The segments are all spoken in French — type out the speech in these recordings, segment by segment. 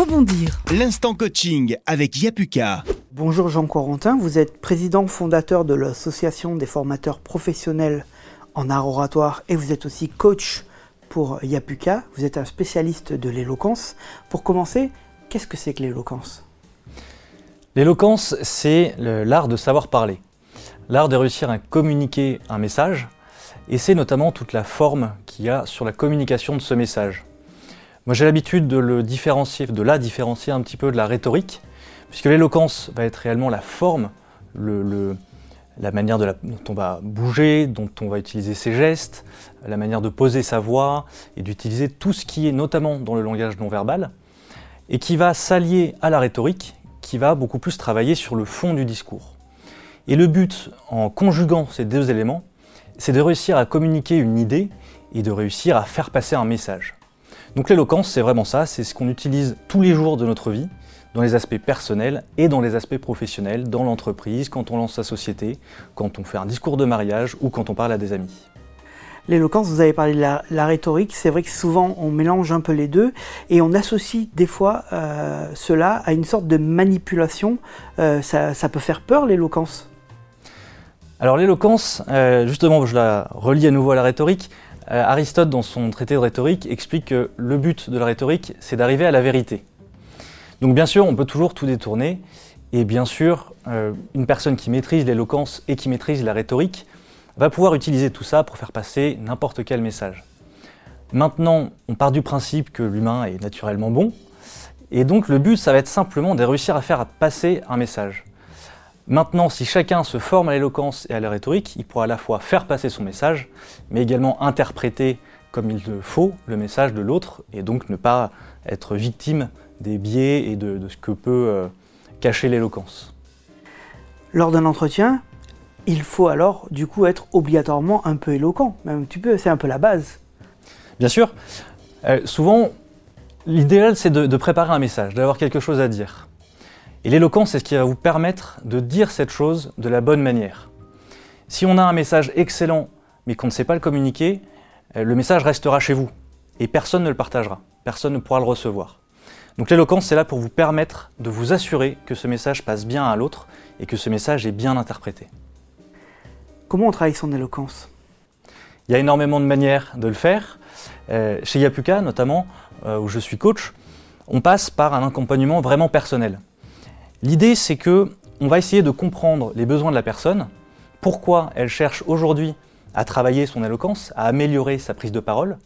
rebondir. L'instant coaching avec Yapuka. Bonjour Jean Corentin, vous êtes président fondateur de l'association des formateurs professionnels en art oratoire et vous êtes aussi coach pour Yapuka. Vous êtes un spécialiste de l'éloquence. Pour commencer, qu'est-ce que c'est que l'éloquence? L'éloquence, c'est l'art de savoir parler, l'art de réussir à communiquer un message, et c'est notamment toute la forme qu'il y a sur la communication de ce message. Moi j'ai l'habitude de le différencier, de la différencier un petit peu de la rhétorique, puisque l'éloquence va être réellement la forme, la manière dont on va bouger, dont on va utiliser ses gestes, la manière de poser sa voix et d'utiliser tout ce qui est notamment dans le langage non verbal, et qui va s'allier à la rhétorique, qui va beaucoup plus travailler sur le fond du discours. Et le but, en conjuguant ces deux éléments, c'est de réussir à communiquer une idée et de réussir à faire passer un message. Donc l'éloquence, c'est vraiment ça, c'est ce qu'on utilise tous les jours de notre vie, dans les aspects personnels et dans les aspects professionnels, dans l'entreprise, quand on lance sa société, quand on fait un discours de mariage ou quand on parle à des amis. L'éloquence, vous avez parlé de la, rhétorique, c'est vrai que souvent on mélange un peu les deux et on associe des fois euh, cela à une sorte de manipulation. Euh, ça, peut faire peur l'éloquence? Alors l'éloquence, euh, justement je la relie à nouveau à la rhétorique, euh, Aristote, dans son traité de rhétorique, explique que le but de la rhétorique, c'est d'arriver à la vérité. Donc bien sûr, on peut toujours tout détourner, et bien sûr, euh, une personne qui maîtrise l'éloquence et qui maîtrise la rhétorique va pouvoir utiliser tout ça pour faire passer n'importe quel message. Maintenant, on part du principe que l'humain est naturellement bon, et donc le but, ça va être simplement de réussir à faire passer un message. Maintenant, si chacun se forme à l'éloquence et à la rhétorique, il pourra à la fois faire passer son message, mais également interpréter comme il le faut le message de l'autre, et donc ne pas être victime des biais et de, ce que peut euh, cacher l'éloquence. Lors d'un entretien, il faut alors du coup être obligatoirement un peu éloquent, même tu peux, c'est un peu la base. Bien sûr, euh, souvent l'idéal c'est de préparer un message, d'avoir quelque chose à dire. Et l'éloquence, c'est ce qui va vous permettre de dire cette chose de la bonne manière. Si on a un message excellent, mais qu'on ne sait pas le communiquer, euh, le message restera chez vous et personne ne le partagera, personne ne pourra le recevoir. Donc l'éloquence, c'est là pour vous permettre de vous assurer que ce message passe bien à l'autre et que ce message est bien interprété. Comment on travaille son éloquence? Il y a énormément de manières de le faire. Euh, chez Yapuka, notamment, euh, où je suis coach, on passe par un accompagnement vraiment personnel. L'idée, c'est que on va essayer de comprendre les besoins de la personne, pourquoi elle cherche aujourd'hui à travailler son éloquence, à améliorer sa prise de parole,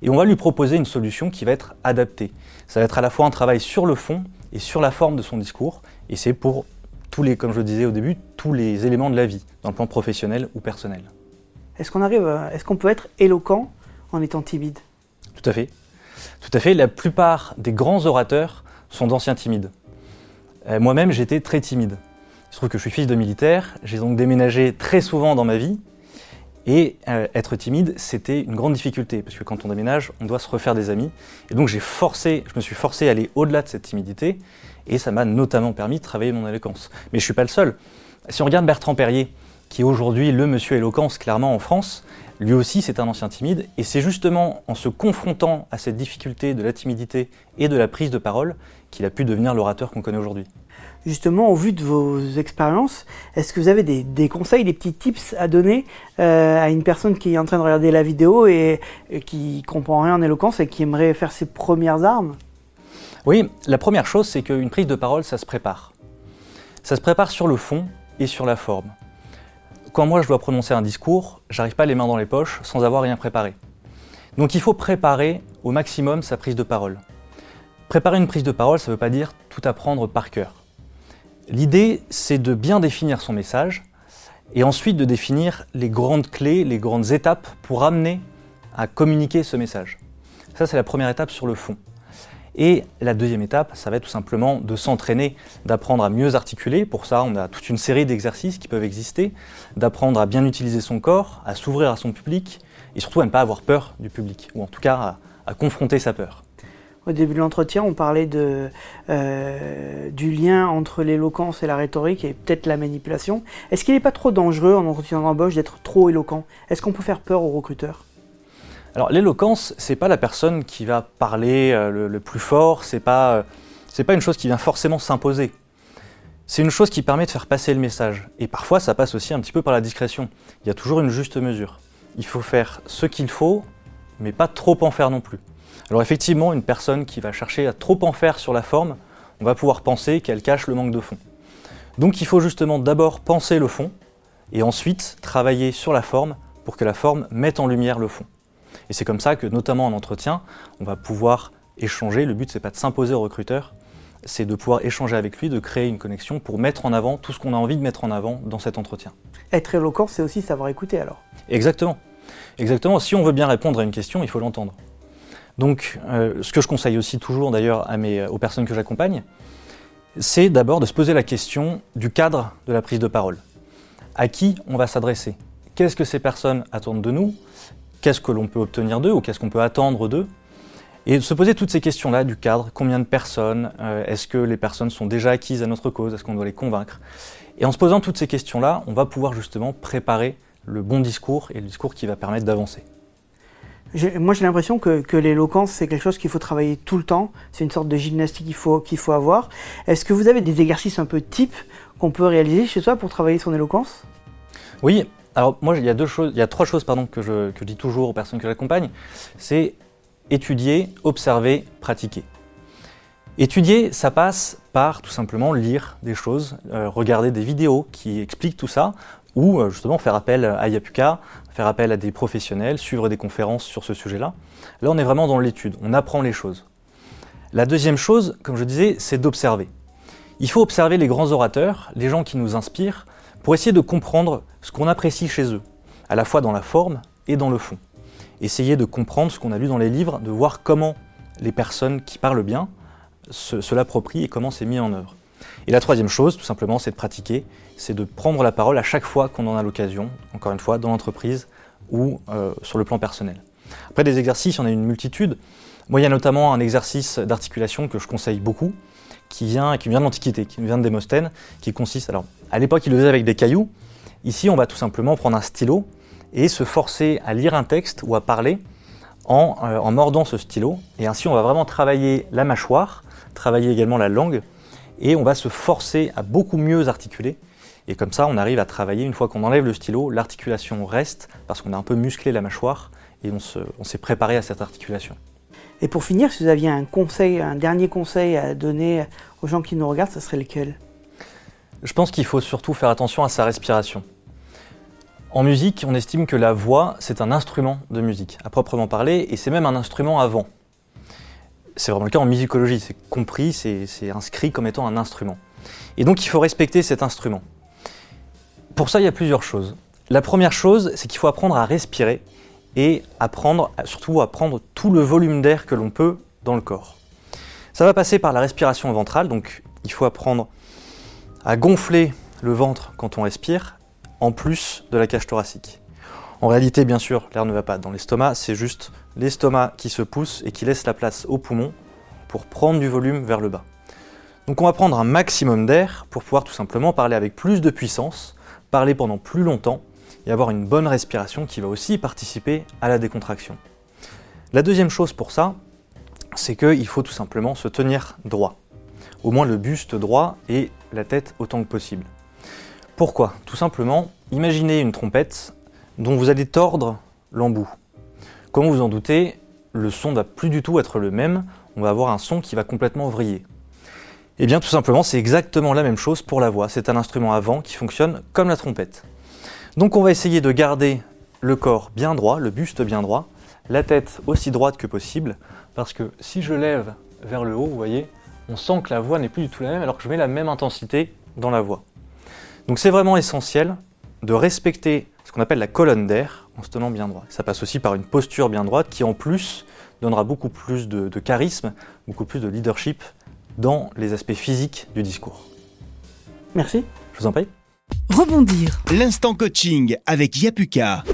et on va lui proposer une solution qui va être adaptée. Ça va être à la fois un travail sur le fond et sur la forme de son discours, et c'est pour tous les, comme je le disais au début, tous les éléments de la vie, dans le plan professionnel ou personnel. Est-ce qu'on arrive, est-ce qu'on peut être éloquent en étant timide? Tout à fait. Tout à fait. La plupart des grands orateurs sont d'anciens timides. Euh, moi-même, j'étais très timide. Il se trouve que je suis fils de militaire, j'ai donc déménagé très souvent dans ma vie, et euh, être timide, c'était une grande difficulté, parce que quand on déménage, on doit se refaire des amis. Et donc j'ai forcé, je me suis forcé à aller au-delà de cette timidité, et ça m'a notamment permis de travailler mon éloquence. Mais je ne suis pas le seul. Si on regarde Bertrand Perrier, qui est aujourd'hui le monsieur éloquence clairement en France, lui aussi c'est un ancien timide, et c'est justement en se confrontant à cette difficulté de la timidité et de la prise de parole qu'il a pu devenir l'orateur qu'on connaît aujourd'hui. Justement, au vu de vos expériences, est-ce que vous avez des, conseils, des petits tips à donner euh, à une personne qui est en train de regarder la vidéo et, et qui comprend rien en éloquence et qui aimerait faire ses premières armes? Oui, la première chose, c'est qu'une prise de parole, ça se prépare. Ça se prépare sur le fond et sur la forme quand moi je dois prononcer un discours, j'arrive pas les mains dans les poches sans avoir rien préparé. Donc il faut préparer au maximum sa prise de parole. Préparer une prise de parole, ça ne veut pas dire tout apprendre par cœur. L'idée, c'est de bien définir son message et ensuite de définir les grandes clés, les grandes étapes pour amener à communiquer ce message. Ça, c'est la première étape sur le fond. Et la deuxième étape, ça va être tout simplement de s'entraîner, d'apprendre à mieux articuler. Pour ça, on a toute une série d'exercices qui peuvent exister, d'apprendre à bien utiliser son corps, à s'ouvrir à son public, et surtout à ne pas avoir peur du public, ou en tout cas à, confronter sa peur. Au début de l'entretien, on parlait euh, du lien entre l'éloquence et la rhétorique et peut-être la manipulation. Est-ce qu'il n'est pas trop dangereux en entretien d'embauche d'être trop éloquent? Est-ce qu'on peut faire peur aux recruteurs? Alors l'éloquence, c'est pas la personne qui va parler euh, le, plus fort, c'est pas euh, C'est pas une chose qui vient forcément s'imposer. C'est une chose qui permet de faire passer le message. Et parfois, ça passe aussi un petit peu par la discrétion. Il y a toujours une juste mesure. Il faut faire ce qu'il faut, mais pas trop en faire non plus. Alors effectivement, une personne qui va chercher à trop en faire sur la forme, on va pouvoir penser qu'elle cache le manque de fond. Donc il faut justement d'abord penser le fond, et ensuite travailler sur la forme pour que la forme mette en lumière le fond. Et c'est comme ça que, notamment en entretien, on va pouvoir échanger. Le but, c'est pas de s'imposer au recruteur, c'est de pouvoir échanger avec lui, de créer une connexion pour mettre en avant tout ce qu'on a envie de mettre en avant dans cet entretien. Être éloquent, c'est aussi savoir écouter alors. Exactement. Exactement. Si on veut bien répondre à une question, il faut l'entendre. Donc, euh, ce que je conseille aussi toujours d'ailleurs aux personnes que j'accompagne, c'est d'abord de se poser la question du cadre de la prise de parole. À qui on va s'adresser? Qu'est-ce que ces personnes attendent de nous? Qu'est-ce que l'on peut obtenir d'eux ou qu'est-ce qu'on peut attendre d'eux et se poser toutes ces questions-là du cadre, combien de personnes, euh, est-ce que les personnes sont déjà acquises à notre cause, est-ce qu'on doit les convaincre? Et en se posant toutes ces questions-là, on va pouvoir justement préparer le bon discours et le discours qui va permettre d'avancer. Moi j'ai l'impression que, l'éloquence c'est quelque chose qu'il faut travailler tout le temps, c'est une sorte de gymnastique qu'il faut, qu'il faut avoir. Est-ce que vous avez des exercices un peu types qu'on peut réaliser chez soi pour travailler son éloquence? Oui, alors moi il y a, deux choses, il y a trois choses pardon, que, je, dis toujours aux personnes que j'accompagne. C'est étudier, observer, pratiquer. Étudier, ça passe par tout simplement lire des choses, euh, regarder des vidéos qui expliquent tout ça, ou euh, justement faire appel à Yapuka, faire appel à des professionnels, suivre des conférences sur ce sujet-là. Là, on est vraiment dans l'étude, on apprend les choses. La deuxième chose, comme je disais, c'est d'observer. Il faut observer les grands orateurs, les gens qui nous inspirent, pour essayer de comprendre ce qu'on apprécie chez eux, à la fois dans la forme et dans le fond essayer de comprendre ce qu'on a lu dans les livres, de voir comment les personnes qui parlent bien se, l'approprient et comment c'est mis en œuvre. Et la troisième chose, tout simplement, c'est de pratiquer, c'est de prendre la parole à chaque fois qu'on en a l'occasion, encore une fois, dans l'entreprise ou euh, sur le plan personnel. Après des exercices, il y en a une multitude. Moi, il y a notamment un exercice d'articulation que je conseille beaucoup, qui vient, qui de l'Antiquité, qui vient de Démosthène, qui consiste, alors à l'époque, il le faisait avec des cailloux. Ici, on va tout simplement prendre un stylo et se forcer à lire un texte ou à parler euh, en, mordant ce stylo. Et ainsi, on va vraiment travailler la mâchoire, travailler également la langue, et on va se forcer à beaucoup mieux articuler. Et comme ça, on arrive à travailler, une fois qu'on enlève le stylo, l'articulation reste, parce qu'on a un peu musclé la mâchoire, et on s'est préparé à cette articulation. Et pour finir, si vous aviez un conseil, un dernier conseil à donner aux gens qui nous regardent, ce serait lequel? Je pense qu'il faut surtout faire attention à sa respiration. En musique, on estime que la voix, c'est un instrument de musique, à proprement parler, et c'est même un instrument avant. C'est vraiment le cas en musicologie, c'est compris, c'est inscrit comme étant un instrument. Et donc il faut respecter cet instrument. Pour ça, il y a plusieurs choses. La première chose, c'est qu'il faut apprendre à respirer et apprendre, surtout à prendre tout le volume d'air que l'on peut dans le corps. Ça va passer par la respiration ventrale, donc il faut apprendre à gonfler le ventre quand on respire, en plus de la cage thoracique. En réalité, bien sûr, l'air ne va pas dans l'estomac, c'est juste l'estomac qui se pousse et qui laisse la place aux poumons pour prendre du volume vers le bas. Donc on va prendre un maximum d'air pour pouvoir tout simplement parler avec plus de puissance, parler pendant plus longtemps et avoir une bonne respiration qui va aussi participer à la décontraction. La deuxième chose pour ça, c'est qu'il faut tout simplement se tenir droit. Au moins le buste droit et la tête autant que possible. Pourquoi? Tout simplement, imaginez une trompette dont vous allez tordre l'embout. Comme vous en doutez, le son ne va plus du tout être le même, on va avoir un son qui va complètement vriller. Eh bien tout simplement, c'est exactement la même chose pour la voix. C'est un instrument à vent qui fonctionne comme la trompette. Donc on va essayer de garder le corps bien droit, le buste bien droit, la tête aussi droite que possible, parce que si je lève vers le haut, vous voyez, on sent que la voix n'est plus du tout la même alors que je mets la même intensité dans la voix. Donc c'est vraiment essentiel de respecter ce qu'on appelle la colonne d'air en se tenant bien droit. Ça passe aussi par une posture bien droite qui en plus donnera beaucoup plus de, charisme, beaucoup plus de leadership dans les aspects physiques du discours. Merci. Je vous en prie. Rebondir. L'instant coaching avec Yapuka.